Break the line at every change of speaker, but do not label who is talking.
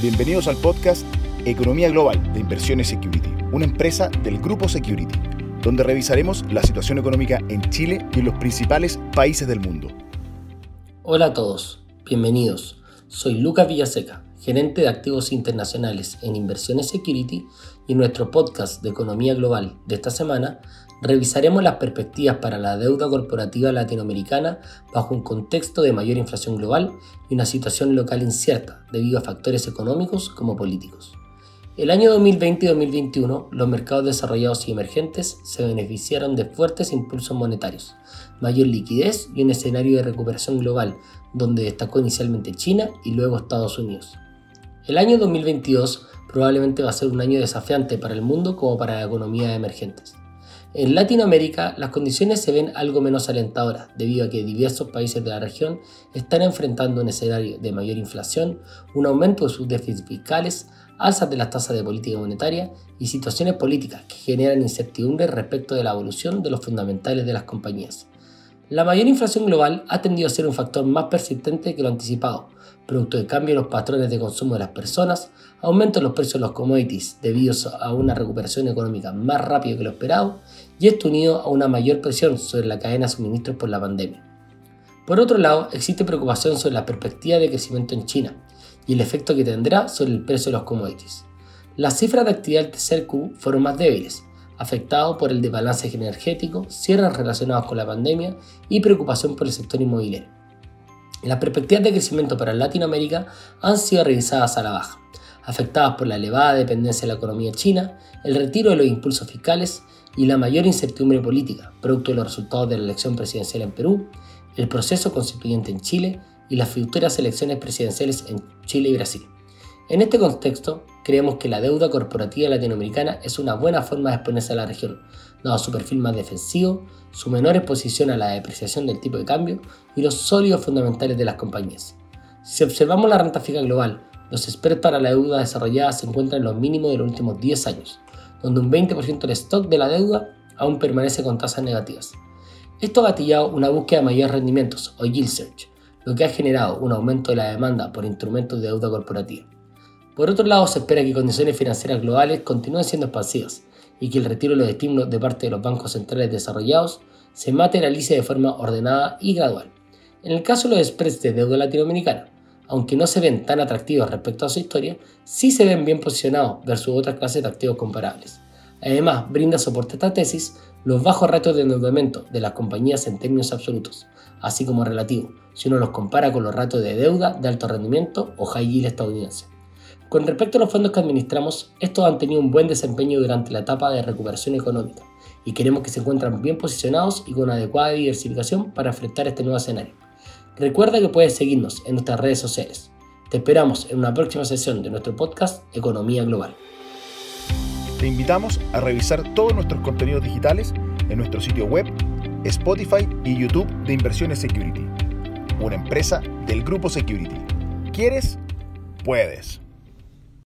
Bienvenidos al podcast Economía Global de Inversiones Security, una empresa del grupo Security, donde revisaremos la situación económica en Chile y en los principales países del mundo.
Hola a todos, bienvenidos. Soy Lucas Villaseca, gerente de activos internacionales en Inversiones Security y en nuestro podcast de Economía Global de esta semana revisaremos las perspectivas para la deuda corporativa latinoamericana bajo un contexto de mayor inflación global y una situación local incierta debido a factores económicos como políticos. El año 2020 y 2021, los mercados desarrollados y emergentes se beneficiaron de fuertes impulsos monetarios, mayor liquidez y un escenario de recuperación global, donde destacó inicialmente China y luego Estados Unidos. El año 2022 probablemente va a ser un año desafiante para el mundo como para economías emergentes. En Latinoamérica las condiciones se ven algo menos alentadoras debido a que diversos países de la región están enfrentando un escenario de mayor inflación, un aumento de sus déficits fiscales, alzas de las tasas de política monetaria y situaciones políticas que generan incertidumbre respecto de la evolución de los fundamentales de las compañías. La mayor inflación global ha tendido a ser un factor más persistente que lo anticipado, producto de cambio en los patrones de consumo de las personas, aumento en los precios de los commodities debido a una recuperación económica más rápida que lo esperado, y esto unido a una mayor presión sobre la cadena de suministros por la pandemia. Por otro lado, existe preocupación sobre la perspectiva de crecimiento en China y el efecto que tendrá sobre el precio de los commodities. Las cifras de actividad del tercer Q fueron más débiles, afectado por el desbalance energético, cierres relacionados con la pandemia y preocupación por el sector inmobiliario. Las perspectivas de crecimiento para Latinoamérica han sido revisadas a la baja, afectadas por la elevada dependencia de la economía china, el retiro de los impulsos fiscales y la mayor incertidumbre política, producto de los resultados de la elección presidencial en Perú, el proceso constituyente en Chile y las futuras elecciones presidenciales en Chile y Brasil. En este contexto, creemos que la deuda corporativa latinoamericana es una buena forma de exponerse a la región, dado su perfil más defensivo, su menor exposición a la depreciación del tipo de cambio y los sólidos fundamentales de las compañías. Si observamos la renta fija global, los spreads para la deuda desarrollada se encuentran en los mínimos de los últimos 10 años, donde un 20% del stock de la deuda aún permanece con tasas negativas. Esto ha gatillado una búsqueda de mayores rendimientos, o yield search, lo que ha generado un aumento de la demanda por instrumentos de deuda corporativa. Por otro lado, se espera que condiciones financieras globales continúen siendo expansivas y que el retiro de los estímulos de parte de los bancos centrales desarrollados se materialice de forma ordenada y gradual. En el caso de los spreads de deuda latinoamericana, aunque no se ven tan atractivos respecto a su historia, sí se ven bien posicionados versus otras clases de activos comparables. Además, brinda soporte a esta tesis los bajos retos de endeudamiento de las compañías en términos absolutos, así como relativo, si uno los compara con los ratos de deuda de alto rendimiento o high yield estadounidense. Con respecto a los fondos que administramos, estos han tenido un buen desempeño durante la etapa de recuperación económica y queremos que se encuentren bien posicionados y con adecuada diversificación para enfrentar este nuevo escenario. Recuerda que puedes seguirnos en nuestras redes sociales. Te esperamos en una próxima sesión de nuestro podcast Economía Global.
Te invitamos a revisar todos nuestros contenidos digitales en nuestro sitio web, Spotify y YouTube de Inversiones Security, una empresa del grupo Security. ¿Quieres? Puedes.